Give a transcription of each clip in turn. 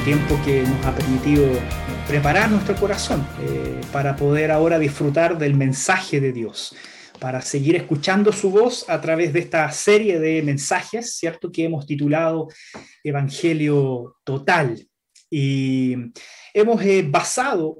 este tiempo que nos ha permitido preparar nuestro corazón eh, para poder ahora disfrutar del mensaje de Dios, para seguir escuchando su voz a través de esta serie de mensajes, ¿cierto? Que hemos titulado Evangelio Total. Y hemos eh, basado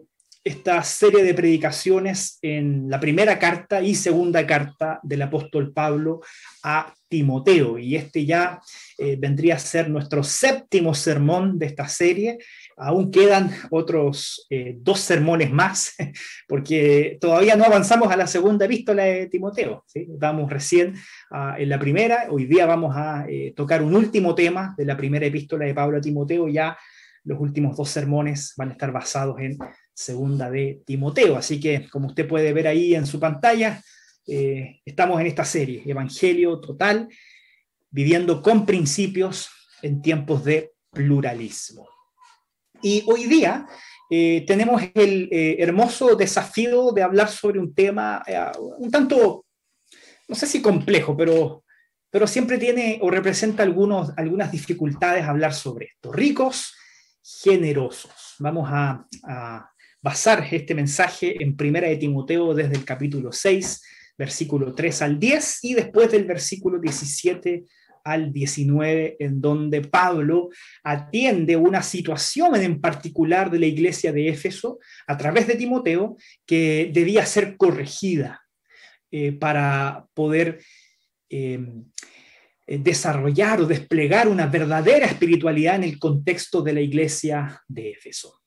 esta serie de predicaciones en la primera carta y segunda carta del apóstol Pablo a Timoteo. Y este ya eh, vendría a ser nuestro séptimo sermón de esta serie. Aún quedan otros eh, dos sermones más, porque todavía no avanzamos a la segunda epístola de Timoteo. Vamos recién en la primera. Hoy día vamos a eh, tocar un último tema de la primera epístola de Pablo a Timoteo. Ya los últimos dos sermones van a estar basados en segunda de Timoteo. Así que, como usted puede ver ahí en su pantalla, eh, estamos en esta serie, Evangelio Total, viviendo con principios en tiempos de pluralismo. Y hoy día eh, tenemos el eh, hermoso desafío de hablar sobre un tema un tanto, no sé si complejo, pero, pero siempre tiene o representa algunos, algunas dificultades hablar sobre esto. Ricos, generosos. Vamos a, basar este mensaje en Primera de Timoteo desde el capítulo 6, versículo 3 al 10 y después del versículo 17 al 19, en donde Pablo atiende una situación en particular de la iglesia de Éfeso a través de Timoteo que debía ser corregida eh, para poder em, desarrollar o desplegar una verdadera espiritualidad en el contexto de la iglesia de Éfeso.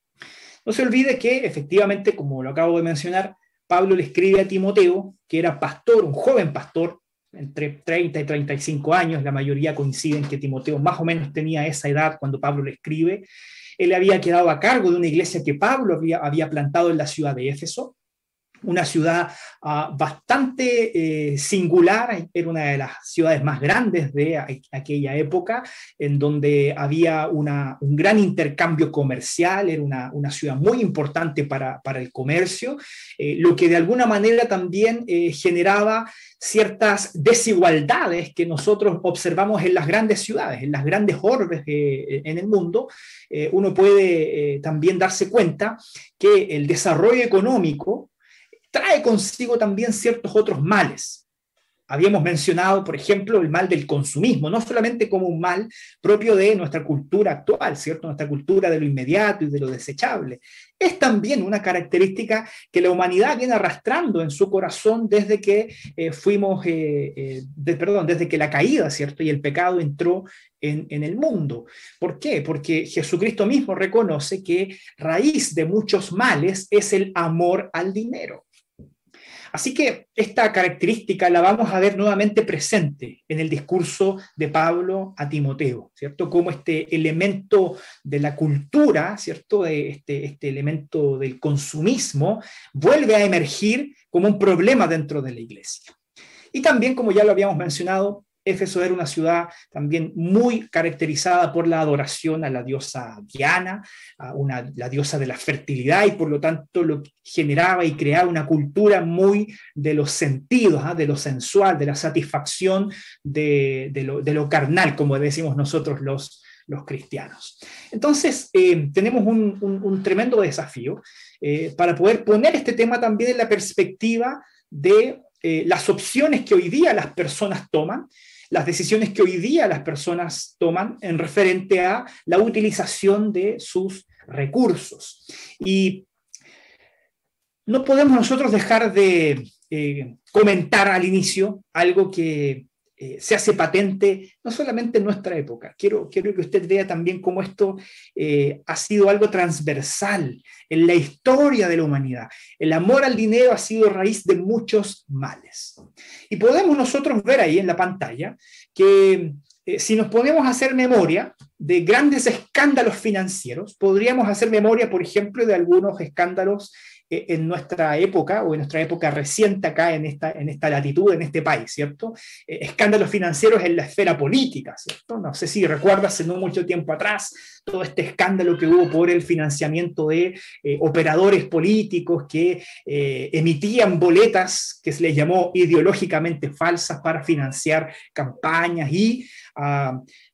No se olvide que efectivamente, como lo acabo de mencionar, Pablo le escribe a Timoteo, que era pastor, un joven pastor, entre 30 y 35 años, la mayoría coinciden que Timoteo más o menos tenía esa edad cuando Pablo le escribe. Él había quedado a cargo de una iglesia que Pablo había, había plantado en la ciudad de Éfeso, una ciudad ah, bastante eh, singular, era una de las ciudades más grandes de aquella época, en donde había un gran intercambio comercial, era una, ciudad muy importante para, el comercio, eh, lo que de alguna manera también eh, generaba ciertas desigualdades que nosotros observamos en las grandes ciudades, en las grandes orbes en el mundo, uno puede también darse cuenta que el desarrollo económico trae consigo también ciertos otros males. Habíamos mencionado, por ejemplo, el mal del consumismo, no solamente como un mal propio de nuestra cultura actual, ¿cierto? Nuestra cultura de lo inmediato y de lo desechable. Es también una característica que la humanidad viene arrastrando en su corazón desde que eh, fuimos, eh, eh, perdón, desde que la caída, ¿cierto? Y el pecado entró en, en el mundo. ¿Por qué? Porque Jesucristo mismo reconoce que raíz de muchos males es el amor al dinero. Así que esta característica la vamos a ver nuevamente presente en el discurso de Pablo a Timoteo, ¿cierto? Como este elemento de la cultura, ¿cierto? Este, este elemento del consumismo vuelve a emergir como un problema dentro de la iglesia. Y también, como ya lo habíamos mencionado, Éfeso era una ciudad también muy caracterizada por la adoración a la diosa Diana, a la diosa de la fertilidad, y por lo tanto lo generaba y creaba una cultura muy de los sentidos, ¿ah? de lo sensual, de la satisfacción de, lo, carnal, como decimos nosotros los, los cristianos. Entonces, eh, tenemos un, tremendo desafío eh, para poder poner este tema también en la perspectiva de eh, las opciones que hoy día las personas toman las decisiones que hoy día las personas toman en referente a la utilización de sus recursos. Y no podemos nosotros dejar de eh, comentar al inicio algo que eh, se hace patente no solamente en nuestra época, quiero, quiero que usted vea también cómo esto eh, ha sido algo transversal en la historia de la humanidad. El amor al dinero ha sido raíz de muchos males. Y podemos nosotros ver ahí en la pantalla que eh, si nos ponemos a hacer memoria de grandes escándalos financieros, podríamos hacer memoria, por ejemplo, de algunos escándalos en nuestra época o en nuestra época reciente acá en esta, en esta latitud, en este país, ¿cierto? Eh, escándalos financieros en la esfera política, ¿cierto? No sé si recuerdas, no mucho tiempo atrás, todo este escándalo que hubo por el financiamiento de eh, operadores políticos que eh, emitían boletas que se les llamó ideológicamente falsas para financiar campañas y,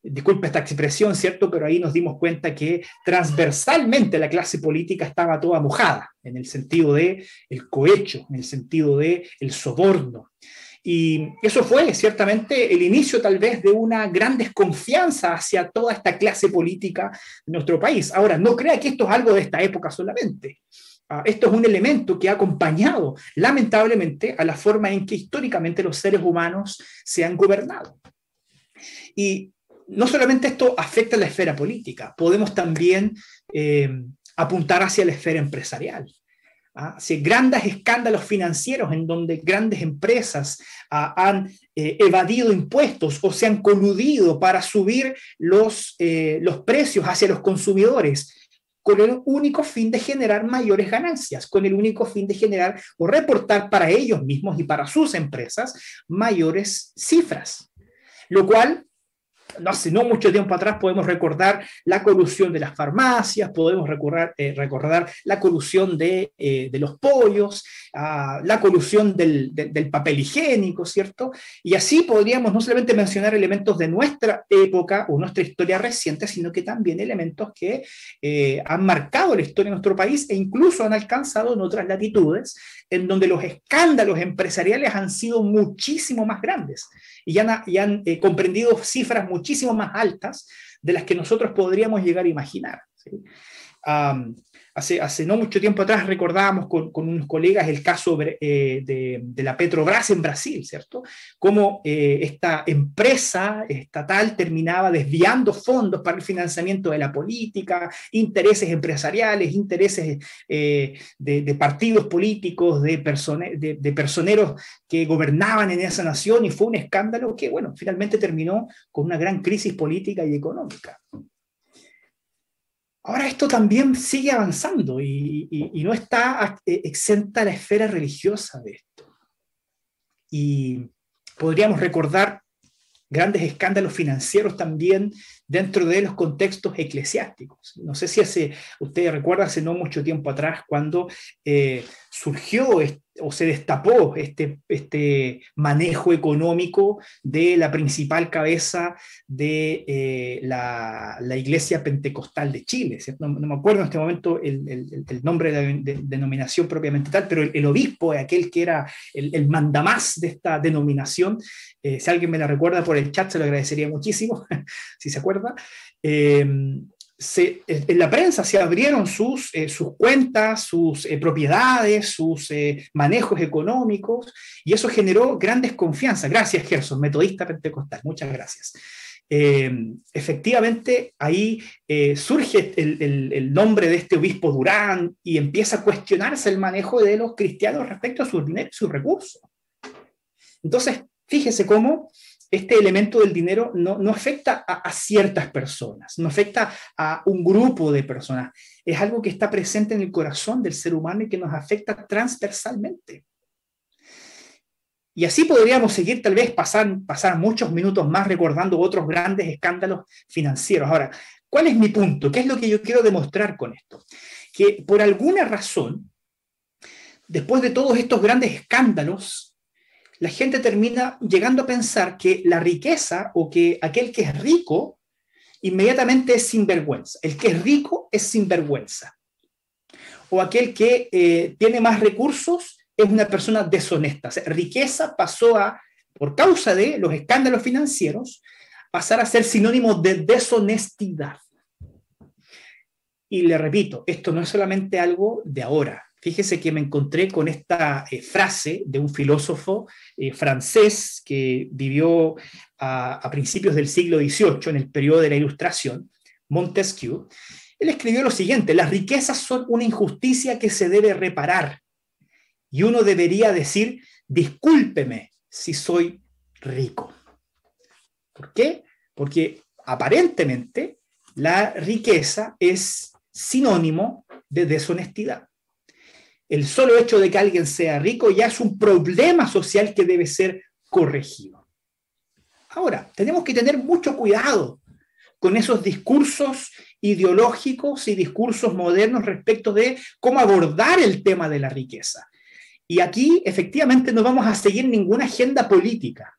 disculpe esta expresión, ¿cierto? Pero ahí nos dimos cuenta que transversalmente la clase política estaba toda mojada, en el sentido de el cohecho, en el sentido de el soborno. Y eso fue ciertamente el inicio tal vez de una gran desconfianza hacia toda esta clase política de nuestro país. Ahora, no crea que esto es algo de esta época solamente. Ah, esto es un elemento que ha acompañado lamentablemente a la forma en que históricamente los seres humanos se han gobernado. Y no solamente esto afecta a la esfera política, podemos también eh, apuntar hacia la esfera empresarial. ¿ah? grandes escándalos financieros en donde grandes empresas ah, han eh, evadido impuestos o se han coludido para subir los, eh, los precios hacia los consumidores con el único fin de generar mayores ganancias, con el único fin de generar o reportar para ellos mismos y para sus empresas mayores cifras, lo cual no hace no mucho tiempo atrás podemos recordar la colusión de las farmacias, podemos recordar, eh, recordar la colusión de, eh, de los pollos, ah, la colusión del, del, papel higiénico, ¿cierto? Y así podríamos no solamente mencionar elementos de nuestra época o nuestra historia reciente, sino que también elementos que eh, han marcado la historia de nuestro país e incluso han alcanzado en otras latitudes, en donde los escándalos empresariales han sido muchísimo más grandes y han, y han comprendido cifras muchísimo muchísimo más altas de las que nosotros podríamos llegar a imaginar. Hace, no mucho tiempo atrás recordábamos con, unos colegas el caso eh, de, la Petrobras en Brasil, ¿cierto? Cómo eh, esta empresa estatal terminaba desviando fondos para el financiamiento de la política, intereses empresariales, intereses eh, de, de, partidos políticos, de, personeros que gobernaban en esa nación y fue un escándalo que, bueno, finalmente terminó con una gran crisis política y económica. Ahora esto también sigue avanzando y, no está eh, exenta la esfera religiosa de esto. Y podríamos recordar grandes escándalos financieros también dentro de los contextos eclesiásticos. No sé si hace, ustedes recuerdan hace no mucho tiempo atrás cuando eh, surgió o se destapó este, este manejo económico de la principal cabeza de eh, la, la, Iglesia Pentecostal de Chile. No, me acuerdo en este momento el, el, nombre de, denominación propiamente tal, pero el, obispo, aquel que era el, mandamás de esta denominación, eh, si alguien me la recuerda por el chat, se lo agradecería muchísimo, si se Eh, en la prensa se abrieron sus, eh, cuentas, sus eh, propiedades, sus eh, manejos económicos, y eso generó gran desconfianza. Gracias, Gerson, metodista pentecostal, muchas gracias. efectivamente, ahí surge el, nombre de este obispo Durán y empieza a cuestionarse el manejo de los cristianos respecto a sus recursos. Entonces, fíjese cómo este elemento del dinero no, afecta a, ciertas personas, no afecta a un grupo de personas. Es algo que está presente en el corazón del ser humano y que nos afecta transversalmente. Y así podríamos seguir, tal vez pasar, pasar muchos minutos más recordando otros grandes escándalos financieros. Ahora, ¿cuál es mi punto? ¿Qué es lo que yo quiero demostrar con esto? Que por alguna razón, después de todos estos grandes escándalos, la gente termina llegando a pensar que la riqueza o que aquel que es rico inmediatamente es sinvergüenza. El que es rico es sinvergüenza. O aquel que eh, tiene más recursos es una persona deshonesta. riqueza pasó a, por causa de los escándalos financieros, pasar a ser sinónimo de deshonestidad. Y le repito, esto no es solamente algo de ahora. Fíjese que me encontré con esta eh, frase de un filósofo eh, francés que vivió a, principios del siglo XVIII, en el periodo de la Ilustración, Montesquieu. Él escribió lo siguiente, las riquezas son una injusticia que se debe reparar. Y uno debería decir, discúlpeme si soy rico. ¿Por qué? Porque aparentemente la riqueza es sinónimo de deshonestidad el solo hecho de que alguien sea rico ya es un problema social que debe ser corregido. Ahora, tenemos que tener mucho cuidado con esos discursos ideológicos y discursos modernos respecto de cómo abordar el tema de la riqueza. Y aquí efectivamente no vamos a seguir ninguna agenda política.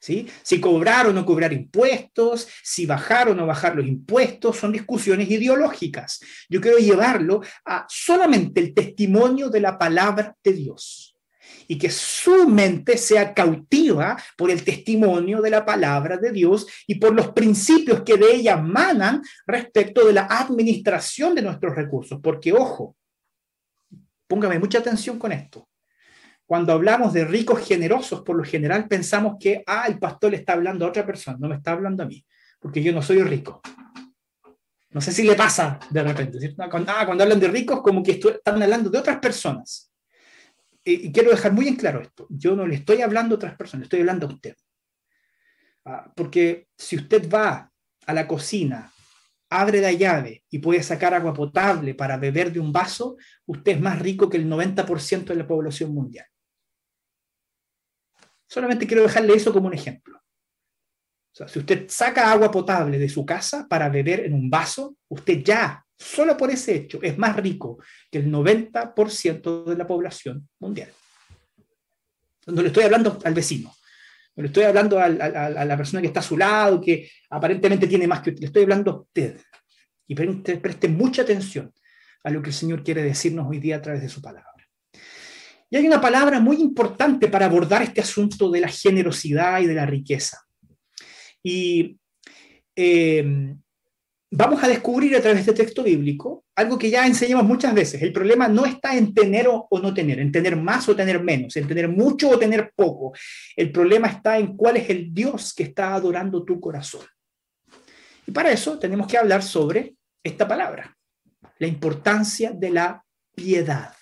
Si cobrar o no cobrar impuestos, si bajar o no bajar los impuestos, son discusiones ideológicas. Yo quiero llevarlo a solamente el testimonio de la palabra de Dios y que su mente sea cautiva por el testimonio de la palabra de Dios y por los principios que de ella manan respecto de la administración de nuestros recursos. Porque, ojo, póngame mucha atención con esto. Cuando hablamos de ricos generosos, por lo general pensamos que, ah, el pastor le está hablando a otra persona, no me está hablando a mí, porque yo no soy rico. No sé si le pasa de repente. Ah, cuando hablan de ricos, como que están hablando de otras personas y quiero dejar muy en claro esto, yo no le estoy hablando a otras personas, estoy hablando a usted. Ah, porque si usted va a la cocina, abre la llave y puede sacar agua potable para beber de un vaso, usted es más rico que el 90% de la población mundial. Solamente quiero dejarle eso como un ejemplo. si usted saca agua potable de su casa para beber en un vaso, usted ya solo por ese hecho, es más rico que el 90% de la población mundial. No le estoy hablando al vecino, no le estoy hablando a, la persona que está a su lado, que aparentemente tiene más que usted, le estoy hablando a usted. Y preste, mucha atención a lo que el Señor quiere decirnos hoy día a través de su palabra. Y hay una palabra muy importante para abordar este asunto de la generosidad y de la riqueza. Y eh, vamos a descubrir a través de este texto bíblico algo que ya enseñamos muchas veces. El problema no está en tener o, no tener, en tener más o tener menos, en tener mucho o tener poco. El problema está en cuál es el Dios que está adorando tu corazón. Y para eso tenemos que hablar sobre esta palabra, la importancia de la piedad.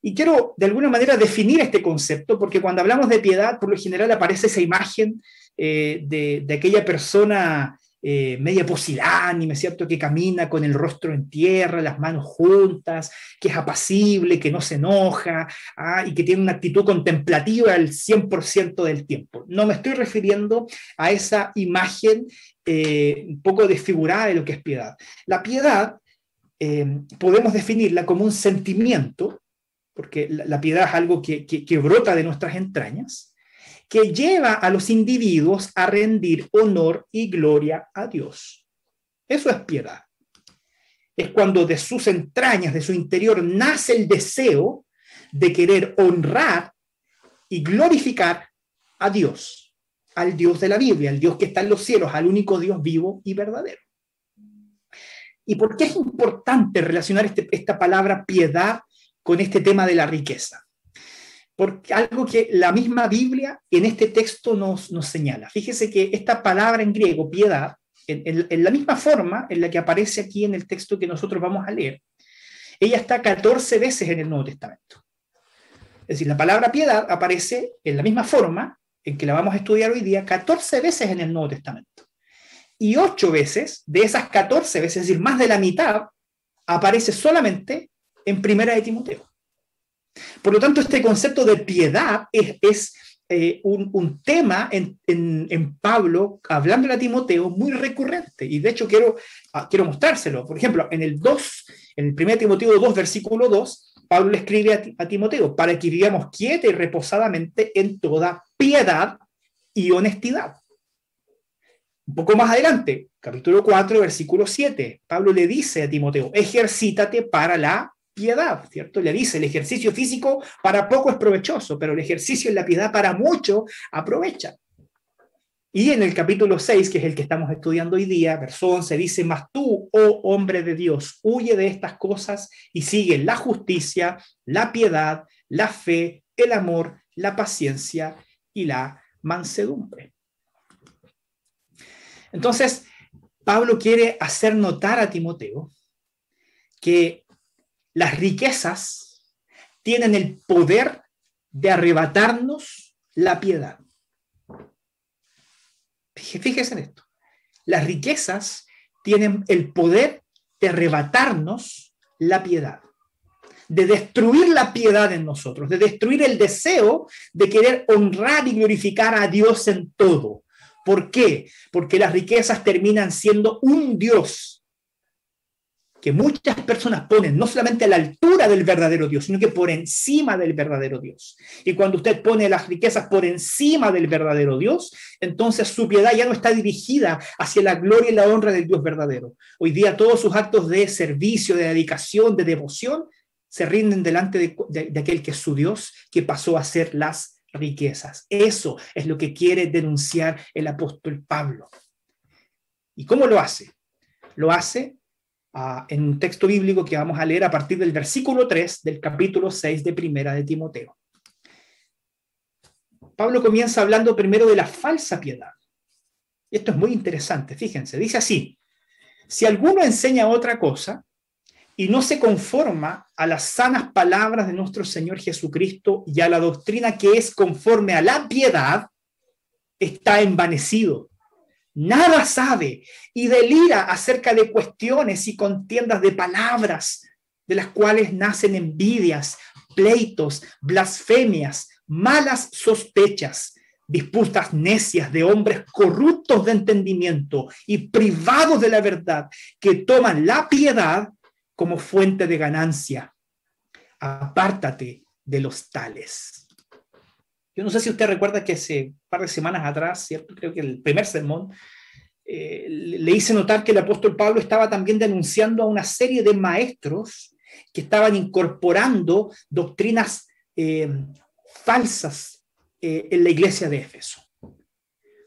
Y quiero de alguna manera definir este concepto, porque cuando hablamos de piedad, por lo general aparece esa imagen eh, de, aquella persona eh, media pusilánime, ¿cierto? Que camina con el rostro en tierra, las manos juntas, que es apacible, que no se enoja ¿ah? y que tiene una actitud contemplativa el 100% del tiempo. No me estoy refiriendo a esa imagen eh, un poco desfigurada de lo que es piedad. La piedad podemos definirla como un sentimiento, porque la, piedad es algo que, brota de nuestras entrañas, que lleva a los individuos a rendir honor y gloria a Dios. Eso es piedad. Es cuando de sus entrañas, de su interior, nace el deseo de querer honrar y glorificar a Dios, al Dios de la Biblia, al Dios que está en los cielos, al único Dios vivo y verdadero. ¿Y por qué es importante relacionar este, esta palabra piedad con este tema de la riqueza? porque algo que la misma Biblia en este texto nos, nos señala. Fíjese que esta palabra en griego, piedad, en, la misma forma en la que aparece aquí en el texto que nosotros vamos a leer, ella está 14 veces en el Nuevo Testamento. Es decir, la palabra piedad aparece en la misma forma en que la vamos a estudiar hoy día 14 veces en el Nuevo Testamento. Y 8 veces, de esas 14 veces, es decir, más de la mitad, aparece solamente en Primera de Timoteo. Por lo tanto, este concepto de piedad es, eh, un, tema en, Pablo, hablando a Timoteo, muy recurrente. Y de hecho quiero, ah, quiero mostrárselo. Por ejemplo, en el 2, en el 1 Timoteo 2, versículo 2, Pablo le escribe a, a Timoteo, para que vivamos quieta y reposadamente en toda piedad y honestidad. Un poco más adelante, capítulo 4, versículo 7, Pablo le dice a Timoteo, ejercítate para la piedad, ¿cierto? Le dice, el ejercicio físico para poco es provechoso, pero el ejercicio en la piedad para mucho aprovecha. Y en el capítulo 6, que es el que estamos estudiando hoy día, verso 11, dice, mas tú, oh hombre de Dios, huye de estas cosas y sigue la justicia, la piedad, la fe, el amor, la paciencia y la mansedumbre. Entonces, Pablo quiere hacer notar a Timoteo que las riquezas tienen el poder de arrebatarnos la piedad. Fíjese en esto. Las riquezas tienen el poder de arrebatarnos la piedad, de destruir la piedad en nosotros, de destruir el deseo de querer honrar y glorificar a Dios en todo. ¿Por qué? Porque las riquezas terminan siendo un Dios que muchas personas ponen no solamente a la altura del verdadero Dios, sino que por encima del verdadero Dios. Y cuando usted pone las riquezas por encima del verdadero Dios, entonces su piedad ya no está dirigida hacia la gloria y la honra del Dios verdadero. Hoy día todos sus actos de servicio, de dedicación, de devoción, se rinden delante de, de aquel que es su Dios, que pasó a ser las riquezas. Eso es lo que quiere denunciar el apóstol Pablo. ¿Y cómo lo hace? Lo hace en un texto bíblico que vamos a leer a partir del versículo 3 del capítulo 6 de Primera de Timoteo. Pablo comienza hablando primero de la falsa piedad. Esto es muy interesante, fíjense, dice así, si alguno enseña otra cosa y no se conforma a las sanas palabras de nuestro Señor Jesucristo y a la doctrina que es conforme a la piedad, está envanecido nada sabe y delira acerca de cuestiones y contiendas de palabras, de las cuales nacen envidias, pleitos, blasfemias, malas sospechas, disputas necias de hombres corruptos de entendimiento y privados de la verdad, que toman la piedad como fuente de ganancia. Apártate de los tales. Yo no sé si usted recuerda que hace un par de semanas atrás, ¿cierto? creo que el primer sermón, eh, le hice notar que el apóstol Pablo estaba también denunciando a una serie de maestros que estaban incorporando doctrinas eh, falsas eh, en la iglesia de Éfeso.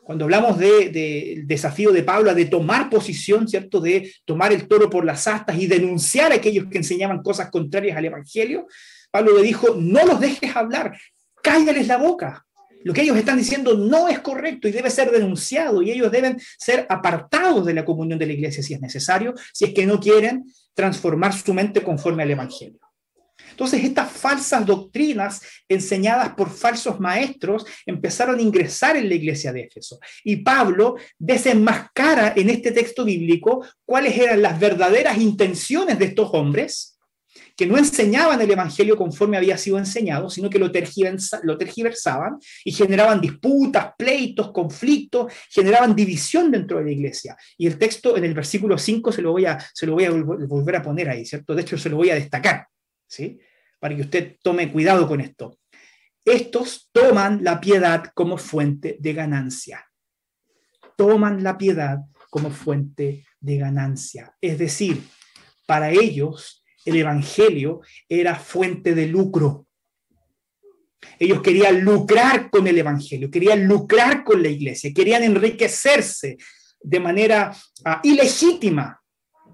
Cuando hablamos del de, desafío de Pablo de tomar posición, ¿cierto? De tomar el toro por las astas y denunciar a aquellos que enseñaban cosas contrarias al Evangelio, Pablo le dijo, no los dejes hablar, cállales la boca. Lo que ellos están diciendo no es correcto y debe ser denunciado y ellos deben ser apartados de la comunión de la iglesia si es necesario, si es que no quieren transformar su mente conforme al Evangelio. Entonces, estas falsas doctrinas enseñadas por falsos maestros empezaron a ingresar en la iglesia de Éfeso. Y Pablo desenmascara en este texto bíblico cuáles eran las verdaderas intenciones de estos hombres que no enseñaban el Evangelio conforme había sido enseñado, sino que lo, tergiversaban y generaban disputas, pleitos, conflictos, generaban división dentro de la iglesia. Y el texto en el versículo 5 se lo voy a, se lo voy a volver a poner ahí, ¿cierto? De hecho, se lo voy a destacar, ¿sí? Para que usted tome cuidado con esto. Estos toman la piedad como fuente de ganancia. Toman la piedad como fuente de ganancia. Es decir, para ellos el Evangelio era fuente de lucro. Ellos querían lucrar con el Evangelio, querían lucrar con la iglesia, querían enriquecerse de manera ah, ilegítima,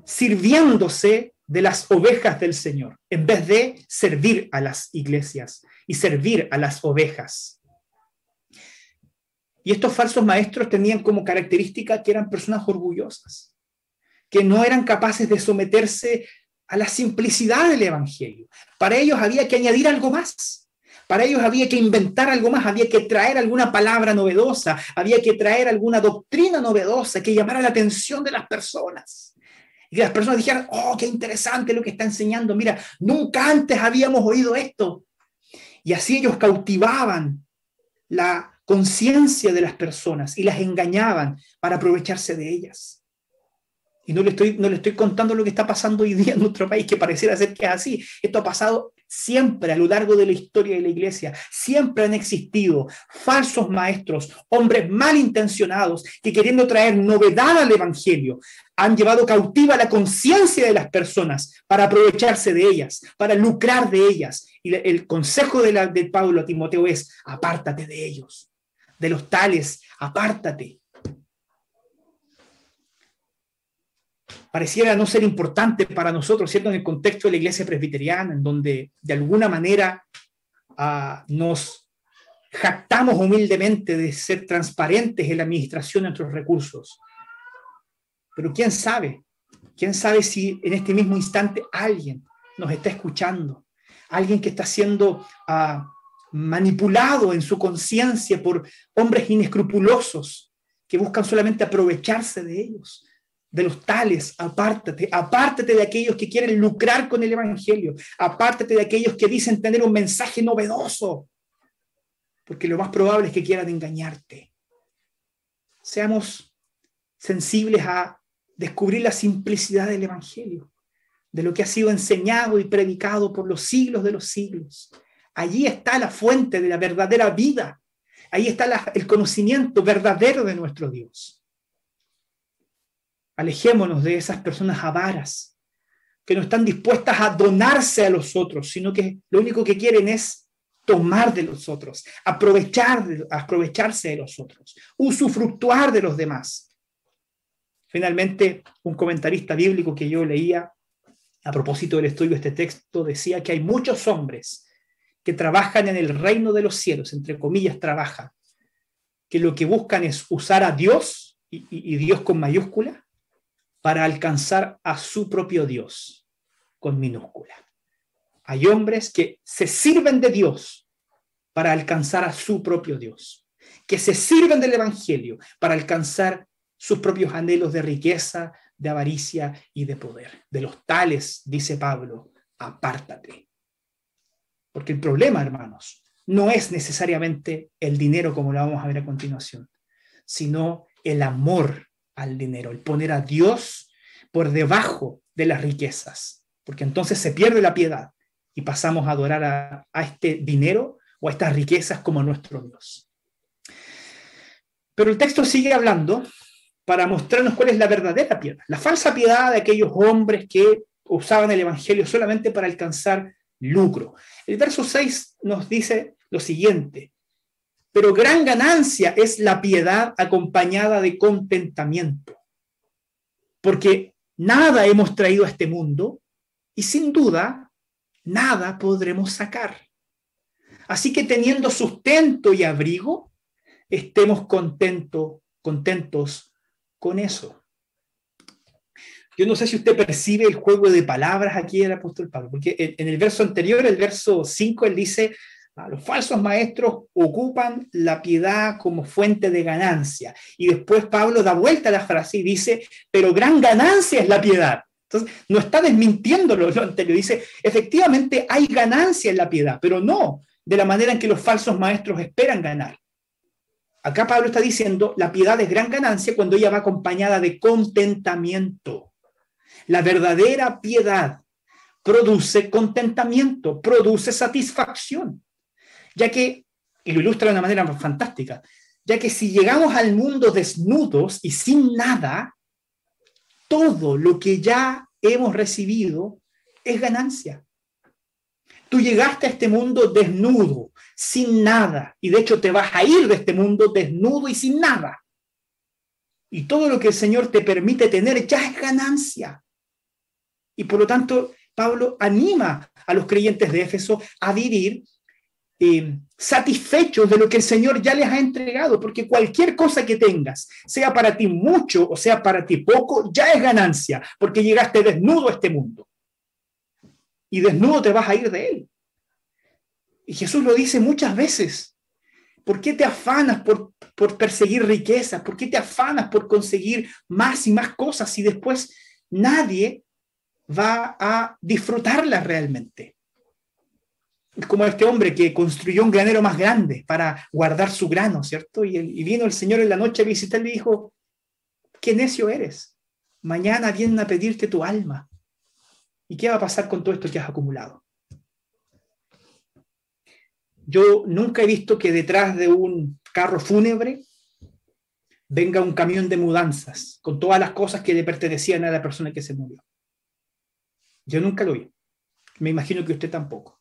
sirviéndose de las ovejas del Señor, en vez de servir a las iglesias y servir a las ovejas. Y estos falsos maestros tenían como característica que eran personas orgullosas, que no eran capaces de someterse a la simplicidad del Evangelio. Para ellos había que añadir algo más. Para ellos había que inventar algo más, había que traer alguna palabra novedosa, había que traer alguna doctrina novedosa que llamara la atención de las personas. Y que las personas dijeran, oh, qué interesante lo que está enseñando, mira, nunca antes habíamos oído esto. Y así ellos cautivaban la conciencia de las personas y las engañaban para aprovecharse de ellas. Y no le, estoy, no le estoy contando lo que está pasando hoy día en nuestro país, que pareciera ser que es así. Esto ha pasado siempre a lo largo de la historia de la iglesia. Siempre han existido falsos maestros, hombres malintencionados, que queriendo traer novedad al Evangelio, han llevado cautiva la conciencia de las personas para aprovecharse de ellas, para lucrar de ellas. Y el consejo de, la, de Pablo a Timoteo es, apártate de ellos, de los tales, apártate. Pareciera no ser importante para nosotros, ¿cierto? En el contexto de la iglesia presbiteriana, en donde de alguna manera ah, nos jactamos humildemente de ser transparentes en la administración de nuestros recursos. Pero quién sabe, quién sabe si en este mismo instante alguien nos está escuchando, alguien que está siendo ah, manipulado en su conciencia por hombres inescrupulosos que buscan solamente aprovecharse de ellos de los tales, apártate, apártate de aquellos que quieren lucrar con el Evangelio, apártate de aquellos que dicen tener un mensaje novedoso, porque lo más probable es que quieran engañarte. seamos sensibles a descubrir la simplicidad del Evangelio, de lo que ha sido enseñado y predicado por los siglos de los siglos. Allí está la fuente de la verdadera vida. Ahí está el conocimiento verdadero de nuestro Dios. Alejémonos de esas personas avaras que no están dispuestas a donarse a los otros, sino que lo único que quieren es tomar de los otros, aprovechar aprovecharse de los otros, usufructuar de los demás. Finalmente, un comentarista bíblico que yo leía a propósito del estudio de este texto decía que hay muchos hombres que trabajan en el reino de los cielos, entre comillas, trabajan, que lo que buscan es usar a Dios, y, y Dios con mayúscula, para alcanzar a su propio Dios, con minúscula. Hay hombres que se sirven de Dios para alcanzar a su propio Dios, que se sirven del Evangelio para alcanzar sus propios anhelos de riqueza, de avaricia y de poder. De los tales, dice Pablo, apártate. Porque el problema, hermanos, no es necesariamente el dinero, como lo vamos a ver a continuación, sino el amor al dinero, el poner a Dios por debajo de las riquezas, porque entonces se pierde la piedad y pasamos a adorar a, a este dinero o a estas riquezas como nuestro Dios. Pero el texto sigue hablando para mostrarnos cuál es la verdadera piedad, la falsa piedad de aquellos hombres que usaban el Evangelio solamente para alcanzar lucro. El verso 6 nos dice lo siguiente, pero gran ganancia es la piedad acompañada de contentamiento, porque nada hemos traído a este mundo y sin duda nada podremos sacar. Así que teniendo sustento y abrigo, estemos contentos, contentos con eso. Yo no sé si usted percibe el juego de palabras aquí del apóstol Pablo, porque en, el verso anterior, el verso 5, él dice, los falsos maestros ocupan la piedad como fuente de ganancia. Y después Pablo da vuelta a la frase y dice, pero gran ganancia es la piedad. Entonces, no está desmintiendo lo, lo anterior, dice, efectivamente hay ganancia en la piedad, pero no de la manera en que los falsos maestros esperan ganar. Acá Pablo está diciendo, la piedad es gran ganancia cuando ella va acompañada de contentamiento. La verdadera piedad produce contentamiento, produce satisfacción, ya que, y lo ilustra de una manera fantástica, ya que si llegamos al mundo desnudos y sin nada, todo lo que ya hemos recibido es ganancia. Tú llegaste a este mundo desnudo, sin nada, y de hecho te vas a ir de este mundo desnudo y sin nada. Y todo lo que el Señor te permite tener ya es ganancia. Y por lo tanto, Pablo anima a los creyentes de Éfeso a vivir eh, satisfechos de lo que el Señor ya les ha entregado, porque cualquier cosa que tengas, sea para ti mucho o sea para ti poco, ya es ganancia, porque llegaste desnudo a este mundo y desnudo te vas a ir de él. Y Jesús lo dice muchas veces. ¿Por qué te afanas por, por perseguir riquezas? ¿Por qué te afanas por conseguir más y más cosas si después nadie va a disfrutarlas realmente? Como este hombre que construyó un granero más grande para guardar su grano, ¿cierto? Y, y vino el Señor en la noche a visitarle y dijo, qué necio eres. Mañana vienen a pedirte tu alma. ¿Y qué va a pasar con todo esto que has acumulado? Yo nunca he visto que detrás de un carro fúnebre venga un camión de mudanzas con todas las cosas que le pertenecían a la persona que se murió. Yo nunca lo vi. Me imagino que usted tampoco.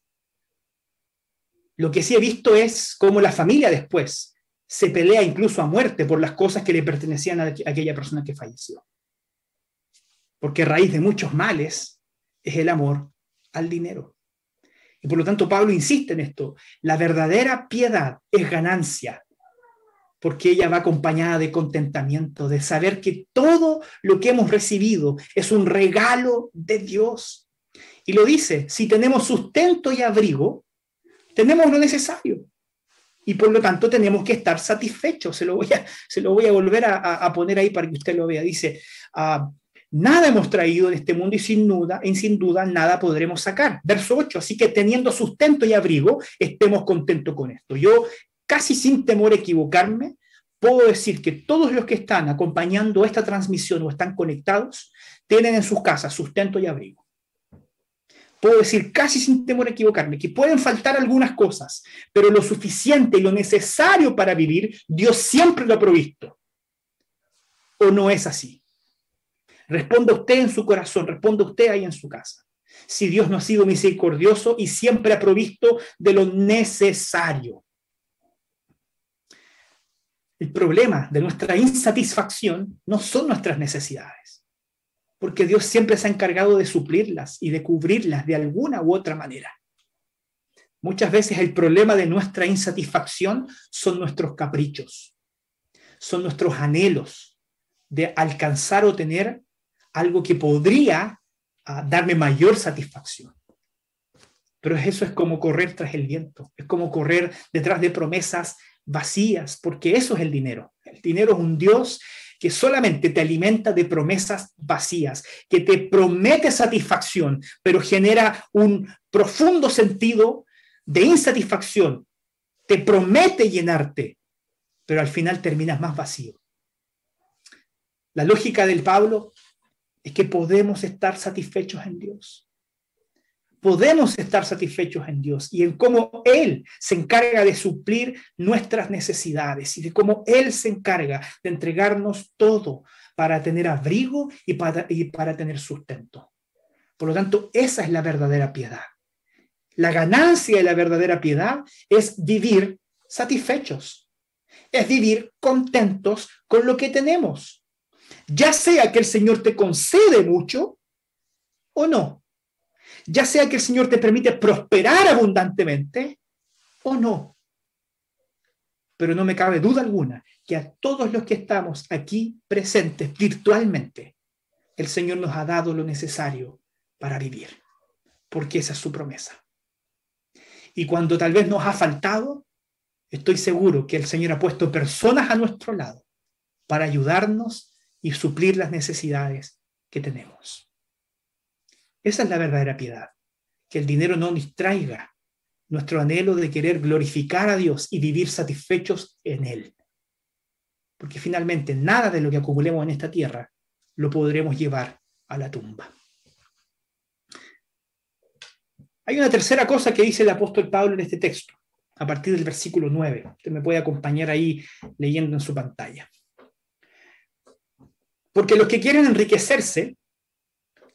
Lo que sí he visto es cómo la familia después se pelea incluso a muerte por las cosas que le pertenecían a aquella persona que falleció. Porque raíz de muchos males, es el amor al dinero. Y por lo tanto Pablo insiste en esto. La verdadera piedad es ganancia, porque ella va acompañada de contentamiento, de saber que todo lo que hemos recibido es un regalo de Dios. Y lo dice, si tenemos sustento y abrigo, tenemos lo necesario. Y por lo tanto tenemos que estar satisfechos. Se lo voy a, se lo voy a volver a, poner ahí para que usted lo vea. Dice, uh, Nada hemos traído de este mundo y sin duda, y sin duda nada podremos sacar. Verso 8, así que teniendo sustento y abrigo, estemos contentos con esto. Yo, casi sin temor a equivocarme, puedo decir que todos los que están acompañando esta transmisión o están conectados tienen en sus casas sustento y abrigo. Puedo decir casi sin temor a equivocarme que pueden faltar algunas cosas, pero lo suficiente y lo necesario para vivir, Dios siempre lo ha provisto. ¿O no es así? Responda usted en su corazón, responda usted ahí en su casa. Si Dios no ha sido misericordioso y siempre ha provisto de lo necesario. El problema de nuestra insatisfacción no son nuestras necesidades, porque Dios siempre se ha encargado de suplirlas y de cubrirlas de alguna u otra manera. Muchas veces el problema de nuestra insatisfacción son nuestros caprichos, son nuestros anhelos de alcanzar o tener algo que podría ah, darme mayor satisfacción. Pero eso es como correr tras el viento, es como correr detrás de promesas vacías, porque eso es el dinero. El dinero es un Dios que solamente te alimenta de promesas vacías, que te promete satisfacción, pero genera un profundo sentido de insatisfacción. Te promete llenarte, pero al final terminas más vacío. La lógica del Pablo es que podemos estar satisfechos en Dios podemos estar satisfechos en Dios y en cómo Él se encarga de suplir nuestras necesidades y de cómo Él se encarga de entregarnos todo para tener abrigo y para, y para tener sustento. Por lo tanto, esa es la verdadera piedad. La ganancia de la verdadera piedad es vivir satisfechos, es vivir contentos con lo que tenemos. Ya sea que el Señor te concede mucho o no ya sea que el Señor te permite prosperar abundantemente o no. Pero no me cabe duda alguna que a todos los que estamos aquí presentes virtualmente, el Señor nos ha dado lo necesario para vivir, porque esa es su promesa. Y cuando tal vez nos ha faltado, estoy seguro que el Señor ha puesto personas a nuestro lado para ayudarnos y suplir las necesidades que tenemos. Esa es la verdadera piedad, que el dinero no distraiga nuestro anhelo de querer glorificar a Dios y vivir satisfechos en Él. Porque finalmente nada de lo que acumulemos en esta tierra lo podremos llevar a la tumba. Hay una tercera cosa que dice el apóstol Pablo en este texto, a partir del versículo 9. Usted me puede acompañar ahí leyendo en su pantalla. Porque los que quieren enriquecerse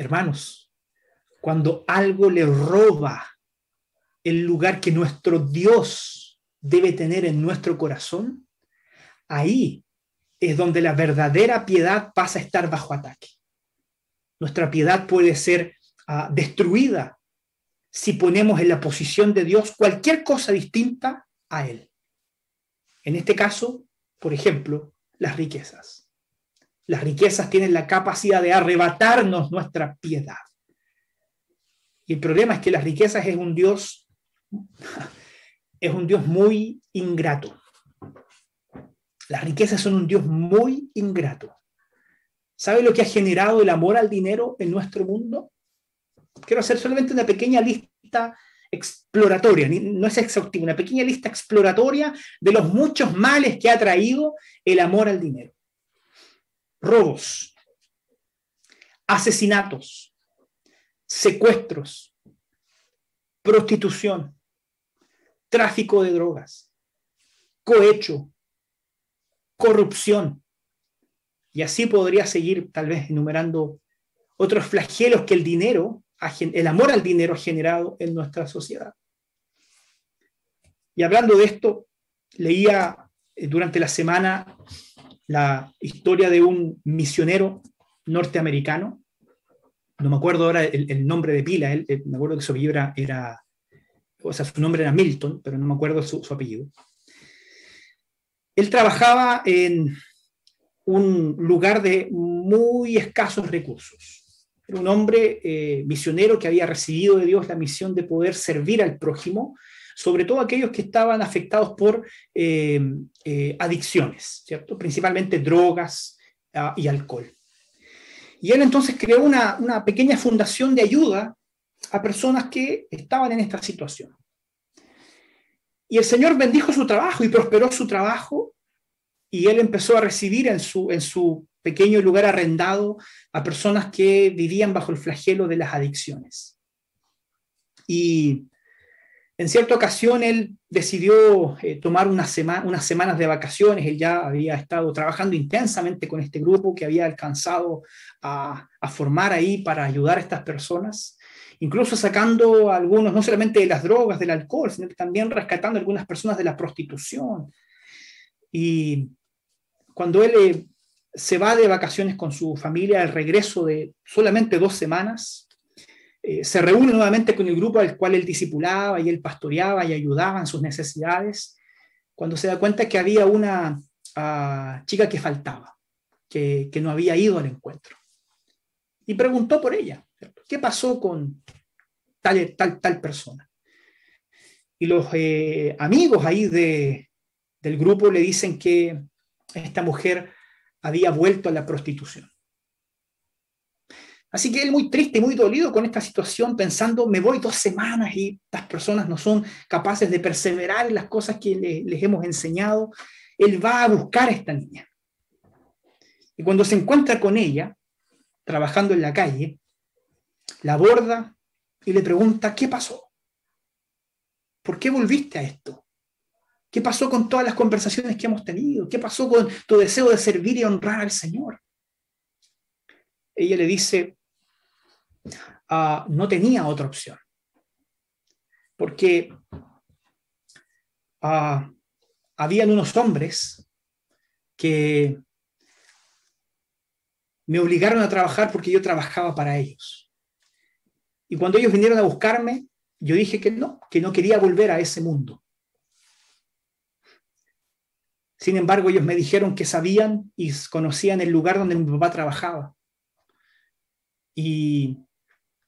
Hermanos, cuando algo le roba el lugar que nuestro Dios debe tener en nuestro corazón, ahí es donde la verdadera piedad pasa a estar bajo ataque. Nuestra piedad puede ser ah, destruida si ponemos en la posición de Dios cualquier cosa distinta a Él. En este caso, por ejemplo, las riquezas. Las riquezas tienen la capacidad de arrebatarnos nuestra piedad. Y el problema es que las riquezas es un Dios, es un Dios muy ingrato. Las riquezas son un Dios muy ingrato. ¿Sabe lo que ha generado el amor al dinero en nuestro mundo? Quiero hacer solamente una pequeña lista exploratoria, no es exhaustiva, una pequeña lista exploratoria de los muchos males que ha traído el amor al dinero robos, asesinatos, secuestros, prostitución, tráfico de drogas, cohecho, corrupción. Y así podría seguir tal vez enumerando otros flagelos que el dinero, el amor al dinero ha generado en nuestra sociedad. Y hablando de esto, leía eh, durante la semana la historia de un misionero norteamericano. No me acuerdo ahora el, nombre de pila, él, me acuerdo que su apellido era, o sea, su nombre era Milton, pero no me acuerdo su, apellido. Él trabajaba en un lugar de muy escasos recursos. Un hombre eh, misionero que había recibido de Dios la misión de poder servir al prójimo, sobre todo aquellos que estaban afectados por eh, eh, adicciones, ¿cierto? principalmente drogas ah, y alcohol. Y él entonces creó una, una pequeña fundación de ayuda a personas que estaban en esta situación. Y el Señor bendijo su trabajo y prosperó su trabajo y él empezó a recibir en su, en su pequeño lugar arrendado a personas que vivían bajo el flagelo de las adicciones. Y en cierta ocasión él decidió eh, tomar unas, semanas de vacaciones, él ya había estado trabajando intensamente con este grupo que había alcanzado a, a formar ahí para ayudar a estas personas incluso sacando a algunos no solamente de las drogas, del alcohol, sino también rescatando a algunas personas de la prostitución. Y cuando él eh, se va de vacaciones con su familia, al regreso de solamente dos semanas, eh, se reúne nuevamente con el grupo al cual él discipulaba y él pastoreaba y ayudaba en sus necesidades, cuando se da cuenta que había una ah, chica que faltaba, que, que no había ido al encuentro. Y preguntó por ella. ¿Qué pasó con tal, tal, tal persona? Y los eh, amigos ahí de, del grupo le dicen que esta mujer había vuelto a la prostitución. Así que él muy triste, muy dolido con esta situación, pensando, me voy dos semanas y estas personas no son capaces de perseverar en las cosas que les hemos enseñado. Él va a buscar a esta niña. Y cuando se encuentra con ella, trabajando en la calle, la aborda y le pregunta, ¿qué pasó? ¿Por qué volviste a esto? ¿Qué pasó con todas las conversaciones que hemos tenido? ¿Qué pasó con tu deseo de servir y honrar al Señor? Ella le dice, ah, no tenía otra opción, porque uh, habían unos hombres que me obligaron a trabajar porque yo trabajaba para ellos. Y cuando ellos vinieron a buscarme, yo dije que no, que no quería volver a ese mundo. Sin embargo, ellos me dijeron que sabían y conocían el lugar donde mi papá trabajaba. Y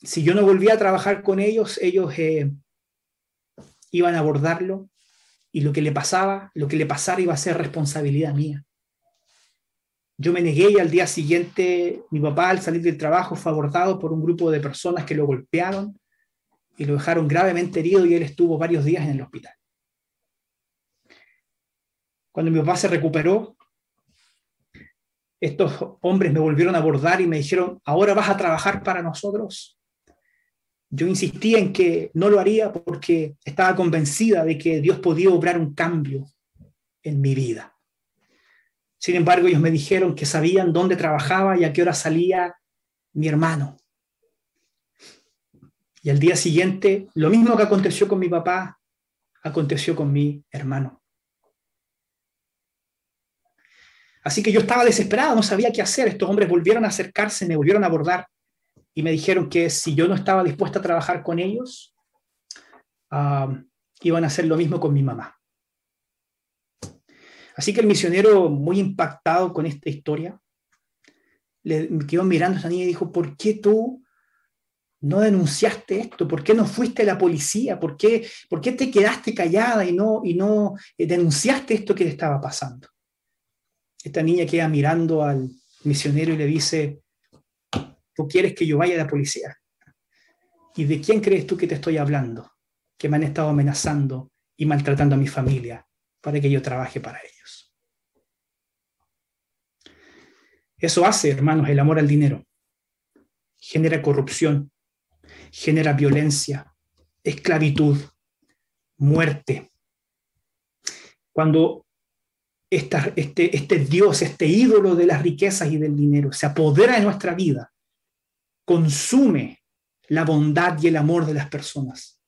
si yo no volvía a trabajar con ellos, ellos eh, iban a abordarlo y lo que le pasaba, lo que le pasara iba a ser responsabilidad mía. Yo me negué y al día siguiente mi papá al salir del trabajo fue abordado por un grupo de personas que lo golpearon y lo dejaron gravemente herido y él estuvo varios días en el hospital. Cuando mi papá se recuperó, estos hombres me volvieron a abordar y me dijeron, ahora vas a trabajar para nosotros. Yo insistí en que no lo haría porque estaba convencida de que Dios podía obrar un cambio en mi vida. Sin embargo, ellos me dijeron que sabían dónde trabajaba y a qué hora salía mi hermano. Y al día siguiente, lo mismo que aconteció con mi papá, aconteció con mi hermano. Así que yo estaba desesperado, no sabía qué hacer. Estos hombres volvieron a acercarse, me volvieron a abordar y me dijeron que si yo no estaba dispuesta a trabajar con ellos, ah, iban a hacer lo mismo con mi mamá. Así que el misionero, muy impactado con esta historia, le quedó mirando a esa niña y dijo, ¿por qué tú no denunciaste esto? ¿Por qué no fuiste a la policía? ¿Por qué, por qué te quedaste callada y no, y no eh, denunciaste esto que le estaba pasando? Esta niña queda mirando al misionero y le dice, ¿tú quieres que yo vaya a la policía? ¿Y de quién crees tú que te estoy hablando? Que me han estado amenazando y maltratando a mi familia para que yo trabaje para ellos. Eso hace, hermanos, el amor al dinero. Genera corrupción, genera violencia, esclavitud, muerte. Cuando este, este Dios, este ídolo de las riquezas y del dinero se apodera de nuestra vida, consume la bondad y el amor de las personas,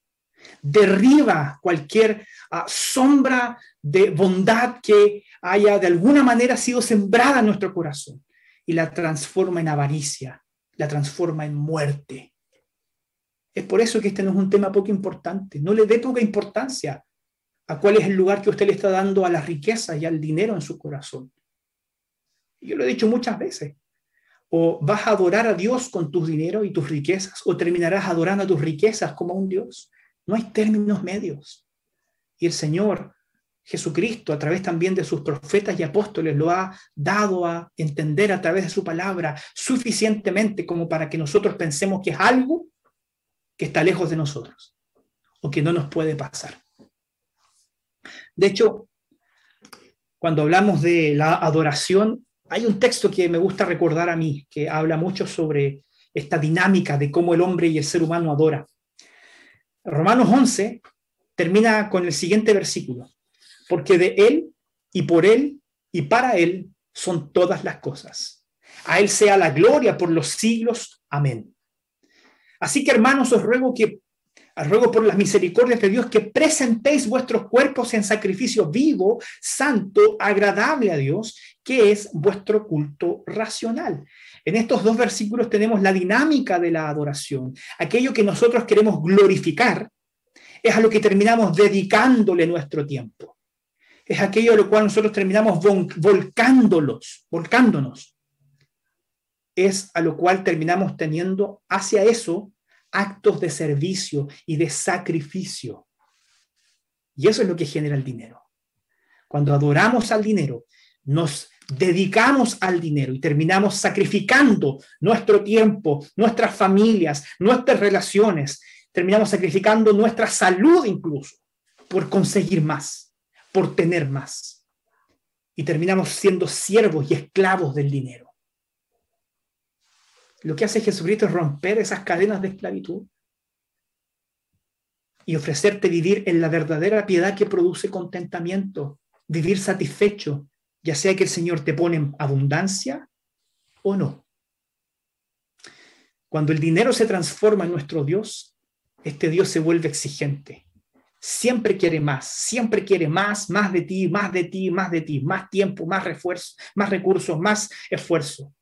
derriba cualquier ah, sombra de bondad que haya de alguna manera sido sembrada en nuestro corazón y la transforma en avaricia, la transforma en muerte. Es por eso que este no es un tema poco importante. No le dé poca importancia a cuál es el lugar que usted le está dando a la riqueza y al dinero en su corazón. Yo lo he dicho muchas veces. O vas a adorar a Dios con tus dinero y tus riquezas, o terminarás adorando a tus riquezas como un Dios. No hay términos medios. Y el Señor Jesucristo, a través también de sus profetas y apóstoles, lo ha dado a entender a través de su palabra suficientemente como para que nosotros pensemos que es algo que está lejos de nosotros o que no nos puede pasar. De hecho, cuando hablamos de la adoración, hay un texto que me gusta recordar a mí, que habla mucho sobre esta dinámica de cómo el hombre y el ser humano adora. Romanos 11 termina con el siguiente versículo, porque de Él y por Él y para Él son todas las cosas. A Él sea la gloria por los siglos. Amén. Así que hermanos, os ruego que ruego por las misericordias de Dios que presentéis vuestros cuerpos en sacrificio vivo, santo, agradable a Dios, que es vuestro culto racional. En estos dos versículos tenemos la dinámica de la adoración. Aquello que nosotros queremos glorificar es a lo que terminamos dedicándole nuestro tiempo. Es aquello a lo cual nosotros terminamos volcándolos, volcándonos. Es a lo cual terminamos teniendo hacia eso actos de servicio y de sacrificio. Y eso es lo que genera el dinero. Cuando adoramos al dinero, nos dedicamos al dinero y terminamos sacrificando nuestro tiempo, nuestras familias, nuestras relaciones, terminamos sacrificando nuestra salud incluso por conseguir más, por tener más. Y terminamos siendo siervos y esclavos del dinero. Lo que hace Jesucristo es romper esas cadenas de esclavitud y ofrecerte vivir en la verdadera piedad que produce contentamiento, vivir satisfecho, ya sea que el Señor te pone en abundancia o no. Cuando el dinero se transforma en nuestro Dios, este Dios se vuelve exigente. Siempre quiere más, siempre quiere más, más de ti, más de ti, más de ti, más tiempo, más refuerzo, más recursos, más esfuerzo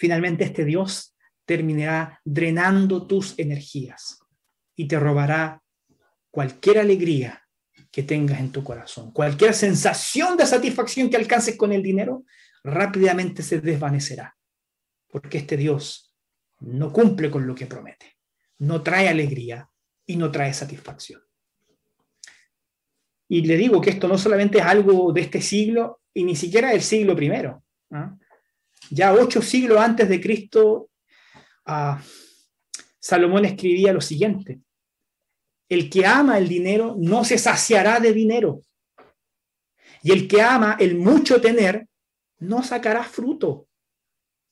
finalmente este Dios terminará drenando tus energías y te robará cualquier alegría que tengas en tu corazón, cualquier sensación de satisfacción que alcances con el dinero, rápidamente se desvanecerá, porque este Dios no cumple con lo que promete, no trae alegría y no trae satisfacción. Y le digo que esto no solamente es algo de este siglo y ni siquiera del siglo primero. ¿ah? Ya ocho siglos antes de Cristo, ah, Salomón escribía lo siguiente. El que ama el dinero no se saciará de dinero. Y el que ama el mucho tener no sacará fruto.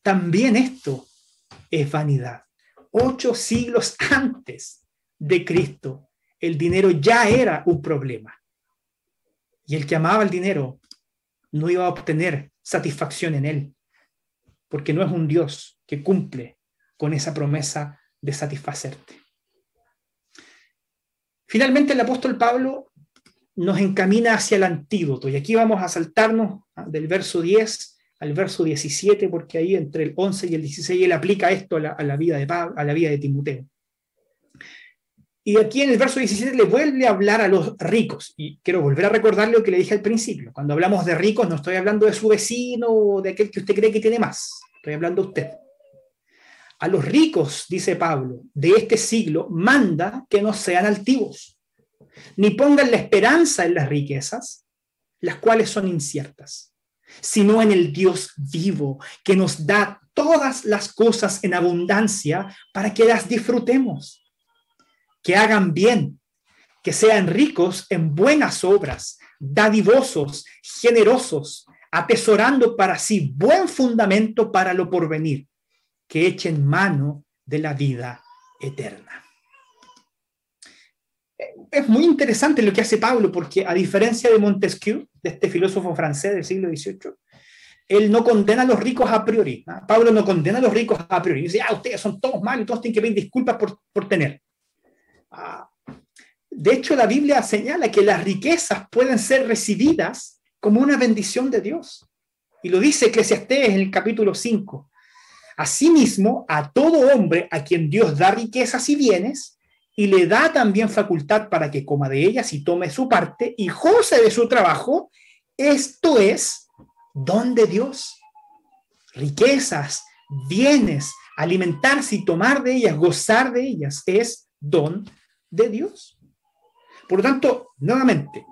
También esto es vanidad. Ocho siglos antes de Cristo, el dinero ya era un problema. Y el que amaba el dinero no iba a obtener satisfacción en él porque no es un Dios que cumple con esa promesa de satisfacerte. Finalmente el apóstol Pablo nos encamina hacia el antídoto y aquí vamos a saltarnos ¿ah? del verso 10 al verso 17 porque ahí entre el 11 y el 16 él aplica esto a la, vida de Pablo, a la vida de Timoteo. Y aquí en el verso 17 le vuelve a hablar a los ricos. Y quiero volver a recordarle lo que le dije al principio. Cuando hablamos de ricos, no estoy hablando de su vecino o de aquel que usted cree que tiene más. Estoy hablando de usted. A los ricos, dice Pablo, de este siglo, manda que no sean altivos, ni pongan la esperanza en las riquezas, las cuales son inciertas, sino en el Dios vivo, que nos da todas las cosas en abundancia para que las disfrutemos que hagan bien, que sean ricos en buenas obras, dadivosos, generosos, atesorando para sí buen fundamento para lo porvenir, que echen mano de la vida eterna. Es muy interesante lo que hace Pablo, porque a diferencia de Montesquieu, de este filósofo francés del siglo XVIII, él no condena a los ricos a priori. Pablo no condena a los ricos a priori. Dice, ah, ustedes son todos malos, todos tienen que pedir disculpas por, por tener. De hecho, la Biblia señala que las riquezas pueden ser recibidas como una bendición de Dios. Y lo dice Eclesiastés en el capítulo 5. Asimismo, a todo hombre a quien Dios da riquezas y bienes, y le da también facultad para que coma de ellas y tome su parte y goce de su trabajo. Esto es don de Dios. Riquezas, bienes, alimentarse y tomar de ellas, gozar de ellas, es don de Dios. Por lo tanto, nuevamente,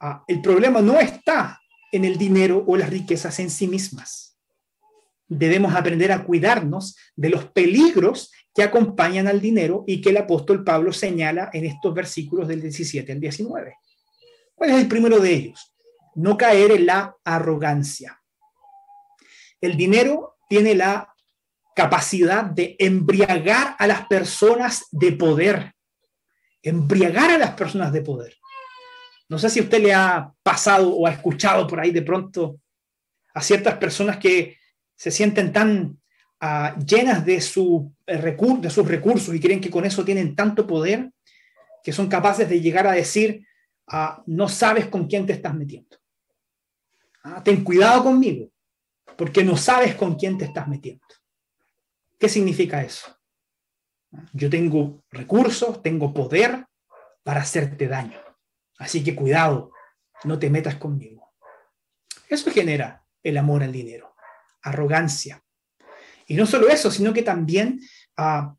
ah, el problema no está en el dinero o las riquezas en sí mismas. Debemos aprender a cuidarnos de los peligros que acompañan al dinero y que el apóstol Pablo señala en estos versículos del 17 al 19. ¿Cuál es el primero de ellos? No caer en la arrogancia. El dinero tiene la capacidad de embriagar a las personas de poder embriagar a las personas de poder. No sé si usted le ha pasado o ha escuchado por ahí de pronto a ciertas personas que se sienten tan ah, llenas de, su, eh, de sus recursos y creen que con eso tienen tanto poder que son capaces de llegar a decir, ah, no sabes con quién te estás metiendo. Ah, ten cuidado conmigo, porque no sabes con quién te estás metiendo. ¿Qué significa eso? Yo tengo recursos, tengo poder para hacerte daño. Así que cuidado, no te metas conmigo. Eso genera el amor al dinero, arrogancia. Y no solo eso, sino que también ah,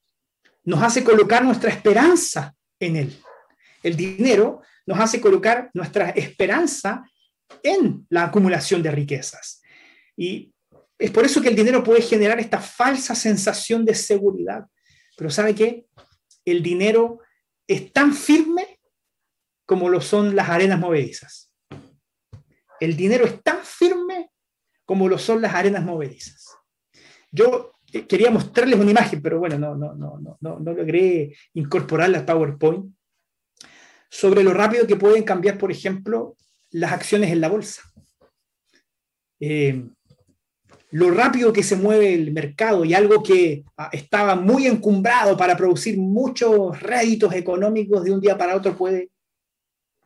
nos hace colocar nuestra esperanza en él. El dinero nos hace colocar nuestra esperanza en la acumulación de riquezas. Y es por eso que el dinero puede generar esta falsa sensación de seguridad. Pero ¿sabe qué? El dinero es tan firme como lo son las arenas movedizas. El dinero es tan firme como lo son las arenas movedizas. Yo eh, quería mostrarles una imagen, pero bueno, no, no, no, no, no, logré incorporarla al PowerPoint, sobre lo rápido que pueden cambiar, por ejemplo, las acciones en la bolsa. Eh, lo rápido que se mueve el mercado y algo que ah, estaba muy encumbrado para producir muchos réditos económicos de un día para otro puede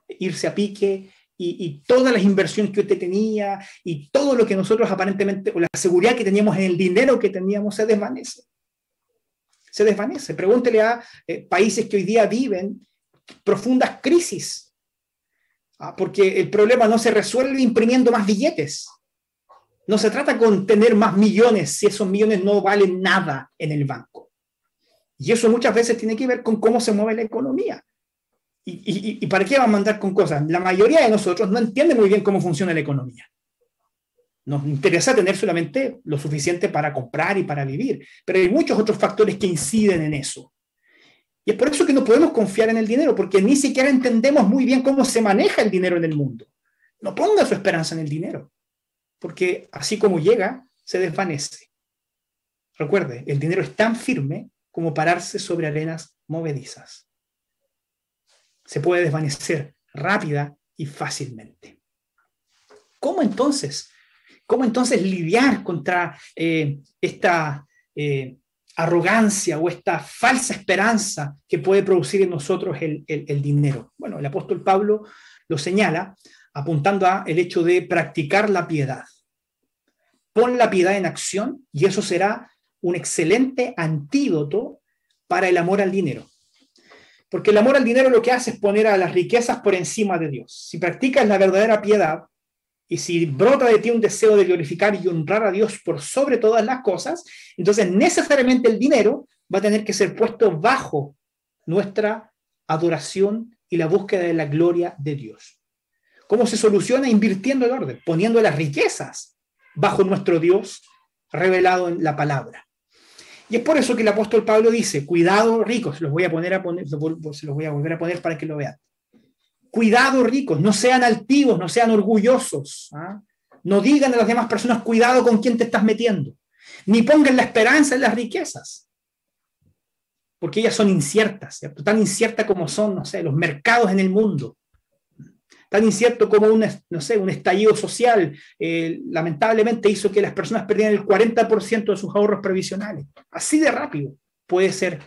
irse a pique y, todas las inversiones que usted tenía y todo lo que nosotros aparentemente, o la seguridad que teníamos en el dinero que teníamos se desvanece. Se desvanece. Pregúntele a eh, países que hoy día viven profundas crisis, ah, porque el problema no se resuelve imprimiendo más billetes no se trata con tener más millones si esos millones no valen nada en el banco. Y eso muchas veces tiene que ver con cómo se mueve la economía. ¿Y, para qué va a mandar con cosas? La mayoría de nosotros no entiende muy bien cómo funciona la economía. Nos interesa tener solamente lo suficiente para comprar y para vivir, pero hay muchos otros factores que inciden en eso. Y es por eso que no podemos confiar en el dinero, porque ni siquiera entendemos muy bien cómo se maneja el dinero en el mundo. No ponga su esperanza en el dinero porque así como llega, se desvanece. Recuerde, el dinero es tan firme como pararse sobre arenas movedizas. Se puede desvanecer rápida y fácilmente. ¿Cómo entonces? ¿Cómo entonces lidiar contra eh, esta eh, arrogancia o esta falsa esperanza que puede producir en nosotros el, el dinero? Bueno, el apóstol Pablo lo señala apuntando a el hecho de practicar la piedad. Pon la piedad en acción y eso será un excelente antídoto para el amor al dinero. Porque el amor al dinero lo que hace es poner a las riquezas por encima de Dios. Si practicas la verdadera piedad y si brota de ti un deseo de glorificar y honrar a Dios por sobre todas las cosas, entonces necesariamente el dinero va a tener que ser puesto bajo nuestra adoración y la búsqueda de la gloria de Dios. ¿Cómo se soluciona? Invirtiendo el orden, poniendo las riquezas bajo nuestro Dios revelado en la palabra. Y es por eso que el apóstol Pablo dice, cuidado ricos, se los voy a poner a poner, se los voy a volver a poner para que lo vean. Cuidado ricos, no sean altivos, no sean orgullosos. ¿ah? No digan a las demás personas, cuidado con quién te estás metiendo. Ni pongan la esperanza en las riquezas. Porque ellas son inciertas, tan inciertas como son, no sé, los mercados en el mundo tan incierto como un, no sé, un estallido social, eh, lamentablemente hizo que las personas perdieran el 40% de sus ahorros previsionales. Así de rápido puede ser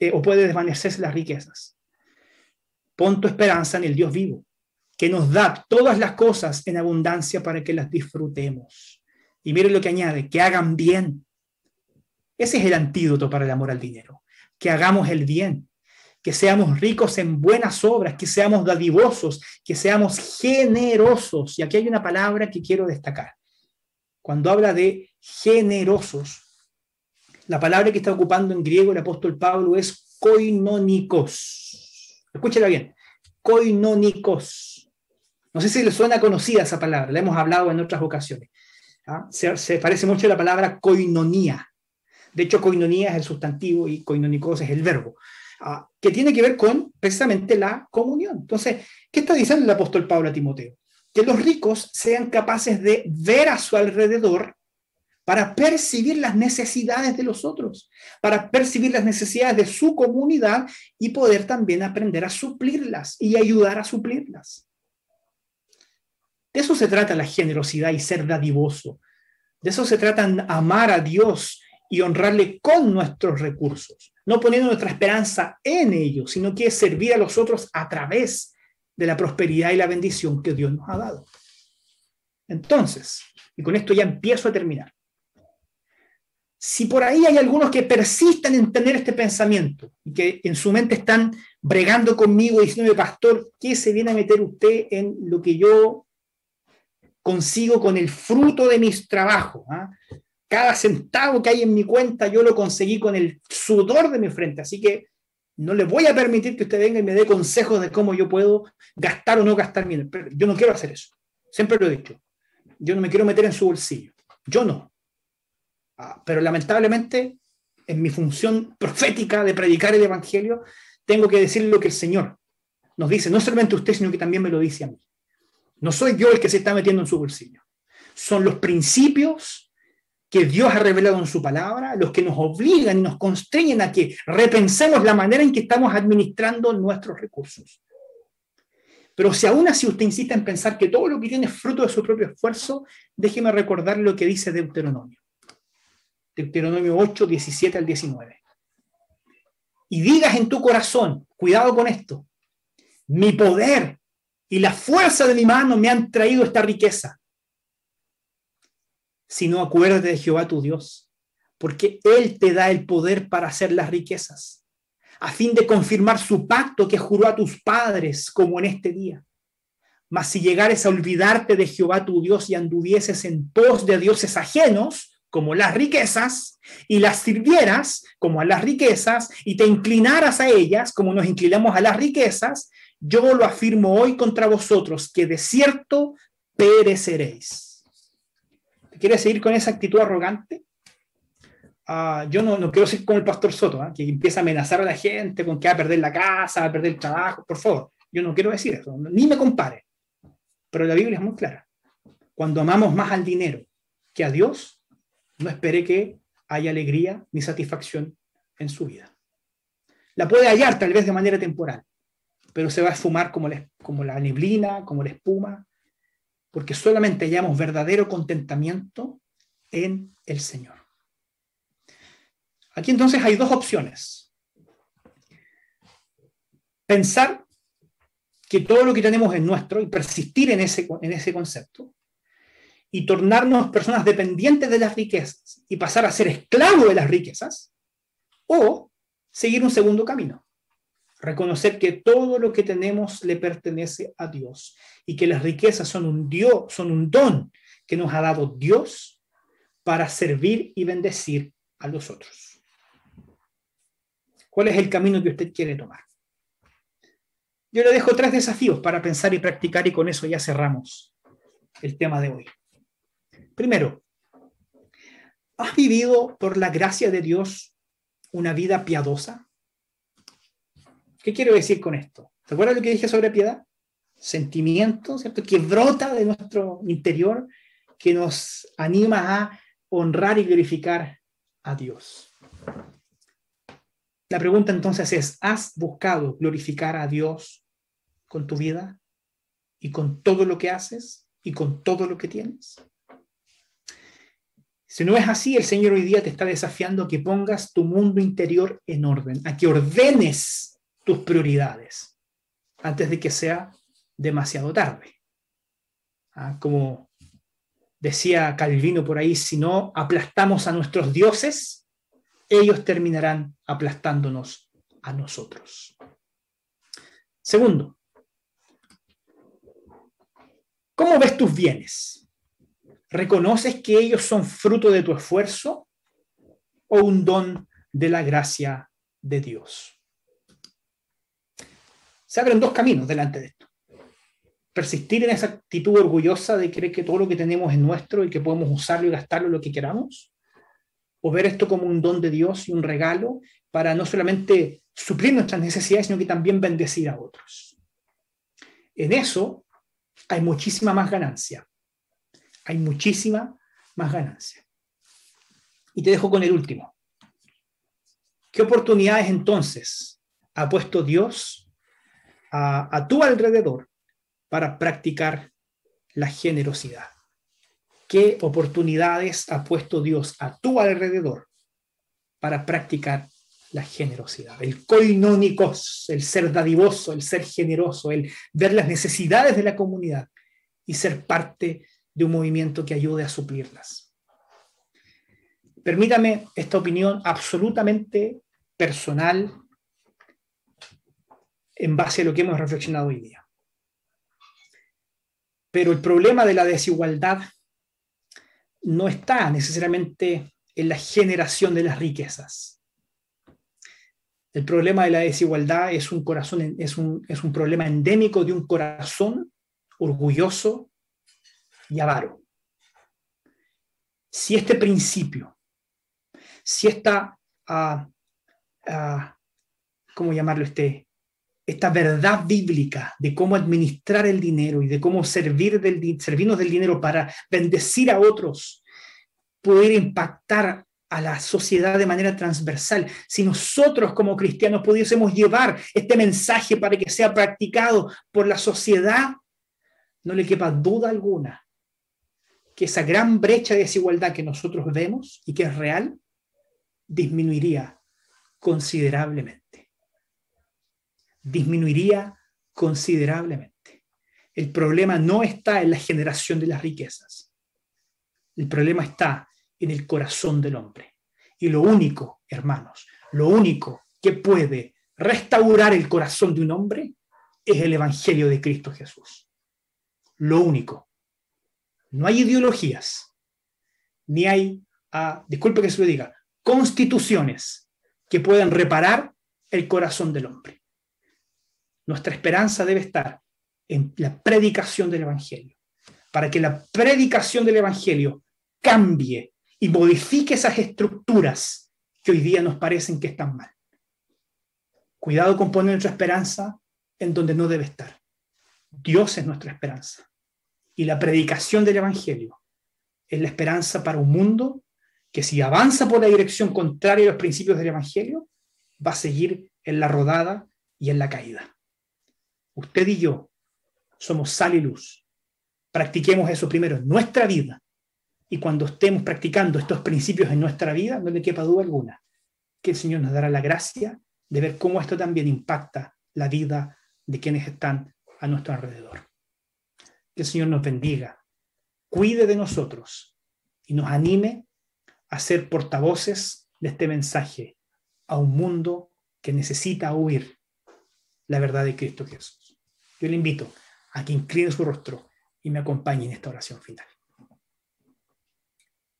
eh, o puede desvanecerse las riquezas. Pon tu esperanza en el Dios vivo, que nos da todas las cosas en abundancia para que las disfrutemos. Y miren lo que añade, que hagan bien. Ese es el antídoto para el amor al dinero, que hagamos el bien, que seamos ricos en buenas obras, que seamos dadivosos, que seamos generosos. Y aquí hay una palabra que quiero destacar. Cuando habla de generosos, la palabra que está ocupando en griego el apóstol Pablo es koinónicos. Escúchela bien, koinónicos. No sé si le suena conocida esa palabra, la hemos hablado en otras ocasiones. ¿ah? Se, parece mucho a la palabra koinonía. De hecho, koinonía es el sustantivo y koinónicos es el verbo, ¿ah? que tiene que ver con precisamente la comunión. Entonces, ¿qué está diciendo el apóstol Pablo a Timoteo? Que los ricos sean capaces de ver a su alrededor para percibir las necesidades de los otros, para percibir las necesidades de su comunidad y poder también aprender a suplirlas y ayudar a suplirlas. De eso se trata la generosidad y ser dadivoso. De eso se trata amar a Dios y honrarle con nuestros recursos, no poniendo nuestra esperanza en ellos, sino que es servir a los otros a través de la prosperidad y la bendición que Dios nos ha dado. Entonces, y con esto ya empiezo a terminar, si por ahí hay algunos que persisten en tener este pensamiento y que en su mente están bregando conmigo diciéndome, pastor, ¿qué se viene a meter usted en lo que yo consigo con el fruto de mis trabajos? Ah? Cada centavo que hay en mi cuenta yo lo conseguí con el sudor de mi frente, así que no le voy a permitir que usted venga y me dé consejos de cómo yo puedo gastar o no gastar mi Yo no quiero hacer eso. Siempre lo he dicho. Yo no me quiero meter en su bolsillo. Yo no. Ah, pero lamentablemente, en mi función profética de predicar el Evangelio, tengo que decir lo que el Señor nos dice, no solamente usted, sino que también me lo dice a mí. No soy yo el que se está metiendo en su bolsillo. Son los principios que Dios ha revelado en su palabra, los que nos obligan y nos constreñen a que repensemos la manera en que estamos administrando nuestros recursos. Pero si aún así usted insiste en pensar que todo lo que tiene es fruto de su propio esfuerzo, déjeme recordar lo que dice Deuteronomio. Deuteronomio 8, 17 al 19. Y digas en tu corazón, cuidado con esto, mi poder y la fuerza de mi mano me han traído esta riqueza. Si no, acuérdate de Jehová tu Dios, porque Él te da el poder para hacer las riquezas, a fin de confirmar su pacto que juró a tus padres, como en este día. Mas si llegares a olvidarte de Jehová tu Dios y anduvieses en pos de dioses ajenos, como las riquezas, y las sirvieras como a las riquezas, y te inclinaras a ellas como nos inclinamos a las riquezas, yo lo afirmo hoy contra vosotros, que de cierto pereceréis. ¿Quieres seguir con esa actitud arrogante? Ah, yo no, no, quiero ser como el pastor Soto, ¿ah? que empieza a amenazar a la gente con que va a perder la casa, va a perder el trabajo. Por favor, yo no quiero decir eso, ni me compare. Pero la Biblia es muy clara. Cuando amamos más al dinero que a Dios, no espere que haya alegría ni satisfacción en su vida. La puede hallar tal vez de manera temporal, pero se va a esfumar como la, como la neblina, como la espuma, porque solamente hallamos verdadero contentamiento en el Señor. Aquí entonces hay dos opciones. Pensar que todo lo que tenemos es nuestro y persistir en ese, en ese concepto, y tornarnos personas dependientes de las riquezas y pasar a ser esclavos de las riquezas, o seguir un segundo camino, reconocer que todo lo que tenemos le pertenece a Dios y que las riquezas son un Dios, son un don que nos ha dado Dios para servir y bendecir a los otros. ¿Cuál es el camino que usted quiere tomar? Yo le dejo tres desafíos para pensar y practicar y con eso ya cerramos el tema de hoy. Primero, ¿has vivido por la gracia de Dios una vida piadosa? ¿Qué quiero decir con esto? ¿Te acuerdas lo que dije sobre piedad? Sentimiento, ¿cierto? Que brota de nuestro interior, que nos anima a honrar y glorificar a Dios. La pregunta entonces es, ¿has buscado glorificar a Dios con tu vida y con todo lo que haces y con todo lo que tienes? Si no es así, el Señor hoy día te está desafiando a que pongas tu mundo interior en orden, a que ordenes tus prioridades antes de que sea demasiado tarde. Ah, como decía Calvino por ahí, si no aplastamos a nuestros dioses, ellos terminarán aplastándonos a nosotros. Segundo, ¿cómo ves tus bienes? ¿Reconoces que ellos son fruto de tu esfuerzo o un don de la gracia de Dios? Se abren dos caminos delante de esto. Persistir en esa actitud orgullosa de creer que todo lo que tenemos es nuestro y que podemos usarlo y gastarlo lo que queramos. O ver esto como un don de Dios y un regalo para no solamente suplir nuestras necesidades, sino que también bendecir a otros. En eso hay muchísima más ganancia. Hay muchísima más ganancia. Y te dejo con el último. ¿Qué oportunidades entonces ha puesto Dios a, tu alrededor para practicar la generosidad? ¿Qué oportunidades ha puesto Dios a tu alrededor para practicar la generosidad, el koinónicos, el ser dadivoso, el ser generoso, el ver las necesidades de la comunidad y ser parte de un movimiento que ayude a suplirlas. Permítame esta opinión absolutamente personal en base a lo que hemos reflexionado hoy día. Pero el problema de la desigualdad no está necesariamente en la generación de las riquezas el problema de la desigualdad es un, corazón, es un, es un problema endémico de un corazón orgulloso y avaro. Si este principio, si esta, uh, ¿cómo llamarlo este? Esta verdad bíblica de cómo administrar el dinero y de cómo servir del, servirnos del dinero para bendecir a otros, poder impactar a la sociedad de manera transversal. Si nosotros como cristianos pudiésemos llevar este mensaje para que sea practicado por la sociedad, no le quepa duda alguna que esa gran brecha de desigualdad que nosotros vemos y que es real, disminuiría considerablemente. Disminuiría considerablemente. El problema no está en la generación de las riquezas. El problema está en el corazón del hombre. Y lo único, hermanos, lo único que puede restaurar el corazón de un hombre es el Evangelio de Cristo Jesús. Lo único. No hay ideologías, ni hay, ah, disculpe que se lo diga, constituciones que puedan reparar el corazón del hombre. Nuestra esperanza debe estar en la predicación del Evangelio, para que la predicación del Evangelio cambie y modifique esas estructuras que hoy día nos parecen que están mal. Cuidado con poner nuestra esperanza en donde no debe estar. Dios es nuestra esperanza. Y la predicación del Evangelio es la esperanza para un mundo que si avanza por la dirección contraria a los principios del Evangelio, va a seguir en la rodada y en la caída. Usted y yo somos sal y luz. Practiquemos eso primero en nuestra vida y cuando estemos practicando estos principios en nuestra vida, no le quepa duda alguna que el Señor nos dará la gracia de ver cómo esto también impacta la vida de quienes están a nuestro alrededor. Que el Señor nos bendiga, cuide de nosotros y nos anime a ser portavoces de este mensaje a un mundo que necesita oír la verdad de Cristo Jesús. Yo le invito a que incline su rostro y me acompañe en esta oración final.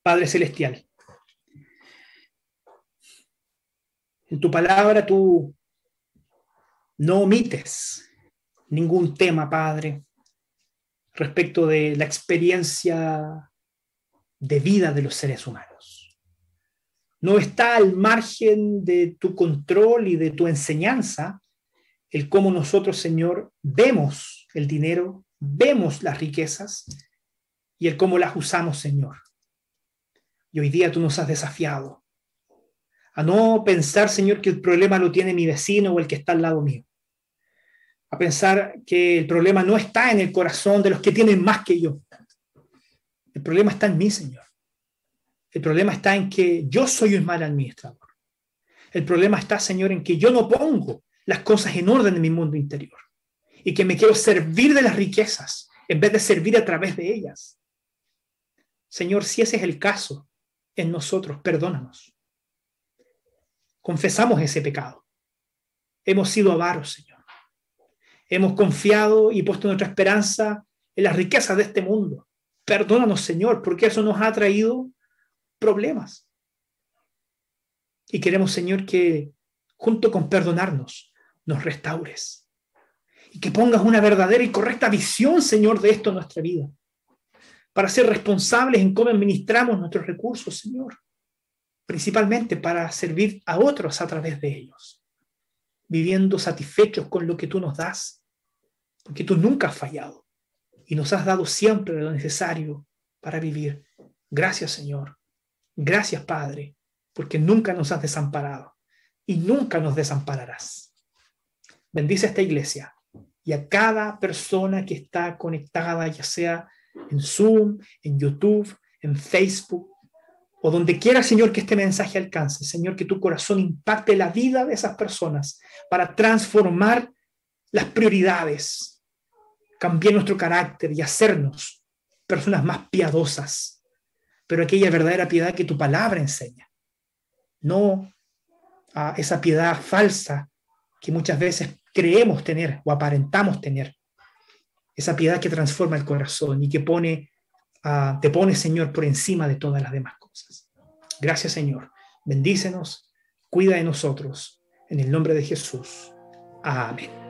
Padre Celestial. En tu palabra tú no omites ningún tema, Padre, respecto de la experiencia de vida de los seres humanos. No está al margen de tu control y de tu enseñanza el cómo nosotros, Señor, vemos el dinero, vemos las riquezas y el cómo las usamos, Señor. Y hoy día tú nos has desafiado a no pensar, Señor, que el problema lo tiene mi vecino o el que está al lado mío. A pensar que el problema no está en el corazón de los que tienen más que yo. El problema está en mí, Señor. El problema está en que yo soy un mal administrador. El problema está, Señor, en que yo no pongo las cosas en orden en mi mundo interior y que me quiero servir de las riquezas en vez de servir a través de ellas. Señor, si ese es el caso, en nosotros, perdónanos. Confesamos ese pecado. Hemos sido avaros, Señor. hemos confiado y puesto nuestra esperanza en las riquezas de este mundo. Perdónanos, Señor, porque eso nos ha traído problemas. Y queremos, Señor, que junto con perdonarnos, nos restaures. Y que pongas una verdadera y correcta visión, Señor, de esto en nuestra vida. Para ser responsables en cómo administramos nuestros recursos, Señor. Principalmente para servir a otros a través de ellos. Viviendo satisfechos con lo que tú nos das. Porque tú nunca has fallado. Y nos has dado siempre lo necesario para vivir. Gracias, Señor. Gracias, Padre, porque nunca nos has desamparado y nunca nos desampararás. Bendice esta iglesia y a cada persona que está conectada, ya sea en Zoom, en YouTube, en Facebook o donde quiera, Señor, que este mensaje alcance. Señor, que tu corazón impacte la vida de esas personas para transformar las prioridades, cambiar nuestro carácter y hacernos personas más piadosas, pero aquella verdadera piedad que tu palabra enseña. No a esa piedad falsa que muchas veces creemos tener o aparentamos tener. Esa piedad que transforma el corazón y que pone, te pone, Señor, por encima de todas las demás cosas. Gracias, Señor. Bendícenos, cuida de nosotros. En el nombre de Jesús. Amén.